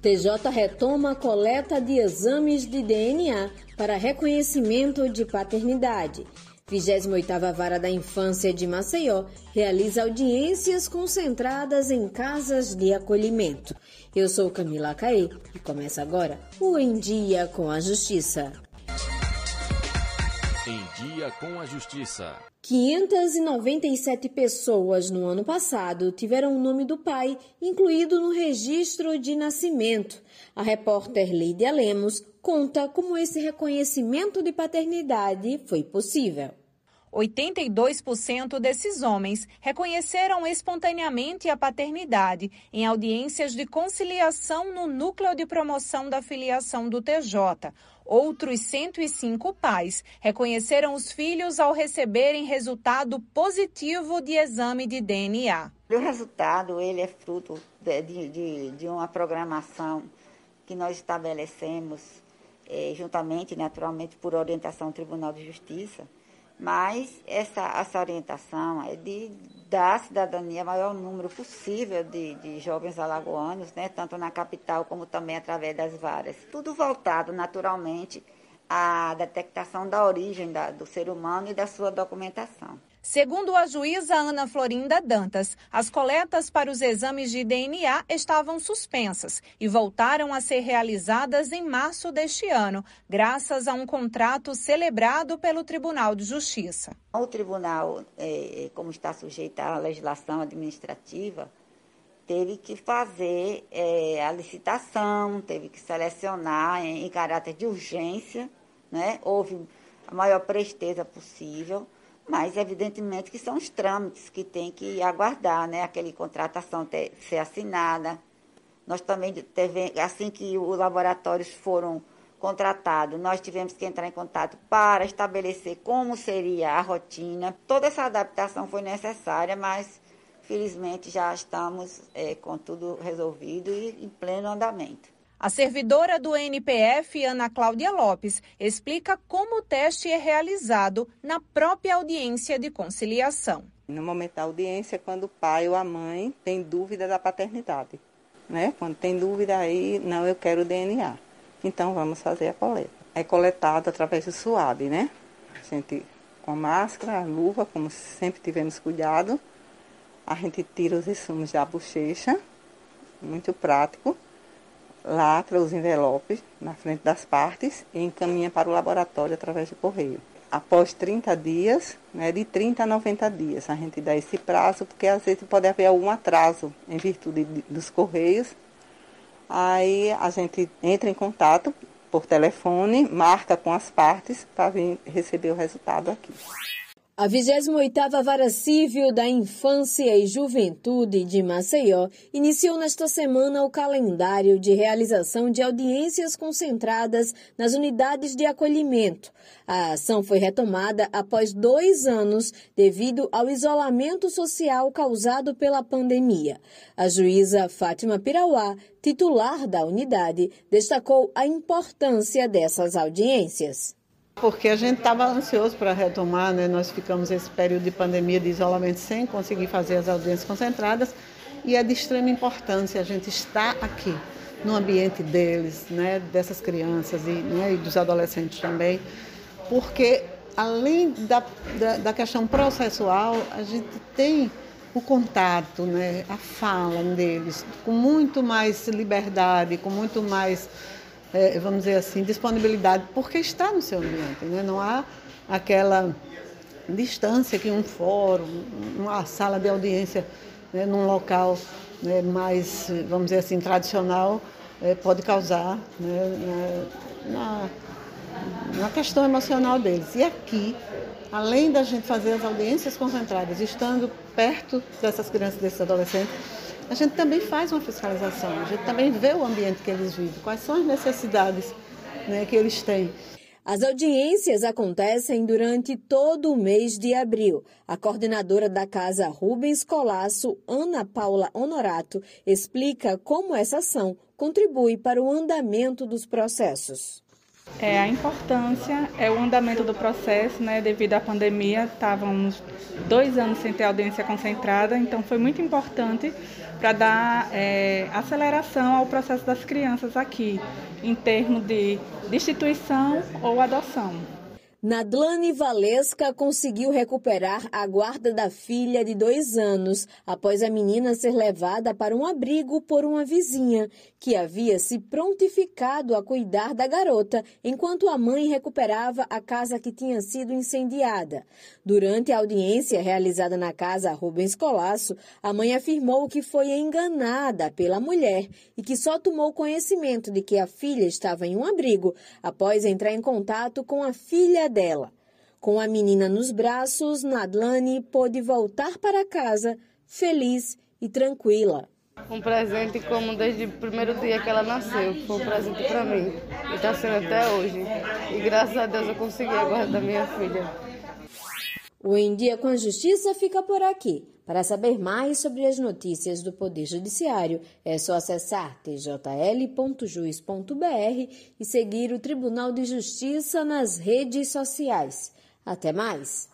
TJ retoma a coleta de exames de DNA para reconhecimento de paternidade. 28ª Vara da Infância de Maceió realiza audiências concentradas em casas de acolhimento. Eu sou Camila Caê e começa agora o Em Dia com a Justiça. Em Dia com a Justiça. 597 pessoas no ano passado tiveram o nome do pai incluído no registro de nascimento. A repórter Lídia Lemos conta como esse reconhecimento de paternidade foi possível. 82% desses homens reconheceram espontaneamente a paternidade em audiências de conciliação no Núcleo de Promoção da Filiação do TJ. Outros 105 pais reconheceram os filhos ao receberem resultado positivo de exame de DNA. O resultado ele é fruto de, de, de uma programação que nós estabelecemos é, juntamente, naturalmente, por orientação do Tribunal de Justiça, mas essa, essa orientação é de dar à cidadania maior número possível de, de jovens alagoanos, né, tanto na capital como também através das varas. Tudo voltado naturalmente à detectação da origem da, do ser humano e da sua documentação. Segundo a juíza Ana Florinda Dantas, as coletas para os exames de DNA estavam suspensas e voltaram a ser realizadas em março deste ano, graças a um contrato celebrado pelo Tribunal de Justiça. O tribunal, é, como está sujeito à legislação administrativa, teve que fazer é, a licitação, teve que selecionar em, em caráter de urgência, né? houve a maior presteza possível mas, evidentemente, que são os trâmites que tem que aguardar, né? Aquela contratação ter, ser assinada. Nós também, teve, assim que os laboratórios foram contratados, nós tivemos que entrar em contato para estabelecer como seria a rotina. Toda essa adaptação foi necessária, mas, felizmente, já estamos é, com tudo resolvido e em pleno andamento. A servidora do NPF, Ana Cláudia Lopes, explica como o teste é realizado na própria audiência de conciliação. No momento da audiência, quando o pai ou a mãe tem dúvida da paternidade. Né? Quando tem dúvida aí, não, eu quero o DNA. Então vamos fazer a coleta. É coletado através do suave, né? A gente com a máscara, a luva, como sempre tivemos cuidado. A gente tira os insumos da bochecha, muito prático lacra os envelopes na frente das partes e encaminha para o laboratório através do correio. Após 30 dias, né, de 30 a 90 dias, a gente dá esse prazo, porque às vezes pode haver algum atraso em virtude de, dos correios. Aí a gente entra em contato por telefone, marca com as partes para vir receber o resultado aqui. A 28ª Vara Civil da Infância e Juventude de Maceió iniciou nesta semana o calendário de realização de audiências concentradas nas unidades de acolhimento. A ação foi retomada após dois anos devido ao isolamento social causado pela pandemia. A juíza Fátima Pirauá, titular da unidade, destacou a importância dessas audiências. Porque a gente estava ansioso para retomar, né? nós ficamos esse período de pandemia, de isolamento, sem conseguir fazer as audiências concentradas, e é de extrema importância a gente estar aqui, no ambiente deles, né? dessas crianças e, né? e dos adolescentes também, porque além da, da, da questão processual, a gente tem o contato, né? a fala deles, com muito mais liberdade, com muito mais é, vamos dizer assim, disponibilidade, porque está no seu ambiente, né? não há aquela distância que um fórum, uma sala de audiência né, num local né, mais, vamos dizer assim, tradicional, é, pode causar né, na, na questão emocional deles. E aqui, além da gente fazer as audiências concentradas, estando perto dessas crianças, desses adolescentes, a gente também faz uma fiscalização, a gente também vê o ambiente que eles vivem, quais são as necessidades né, que eles têm. As audiências acontecem durante todo o mês de abril. A coordenadora da Casa Rubens Colasso, Ana Paula Honorato, explica como essa ação contribui para o andamento dos processos. É, a importância é o andamento do processo, né? Devido à pandemia, estávamos dois anos sem ter audiência concentrada, então foi muito importante para dar é, aceleração ao processo das crianças aqui, em termos de destituição ou adoção. Nadlane Valesca conseguiu recuperar a guarda da filha de dois anos após a menina ser levada para um abrigo por uma vizinha, que havia se prontificado a cuidar da garota enquanto a mãe recuperava a casa que tinha sido incendiada. Durante a audiência realizada na casa Rubens Colasso, a mãe afirmou que foi enganada pela mulher e que só tomou conhecimento de que a filha estava em um abrigo após entrar em contato com a filha dela. Com a menina nos braços, Nadlane pôde voltar para casa feliz e tranquila. Um presente como desde o primeiro dia que ela nasceu. Foi um presente para mim. E está sendo até hoje. E graças a Deus eu consegui a guarda da minha filha. O Em Dia com a Justiça fica por aqui. Para saber mais sobre as notícias do Poder Judiciário, é só acessar tjl.juiz.br e seguir o Tribunal de Justiça nas redes sociais. Até mais!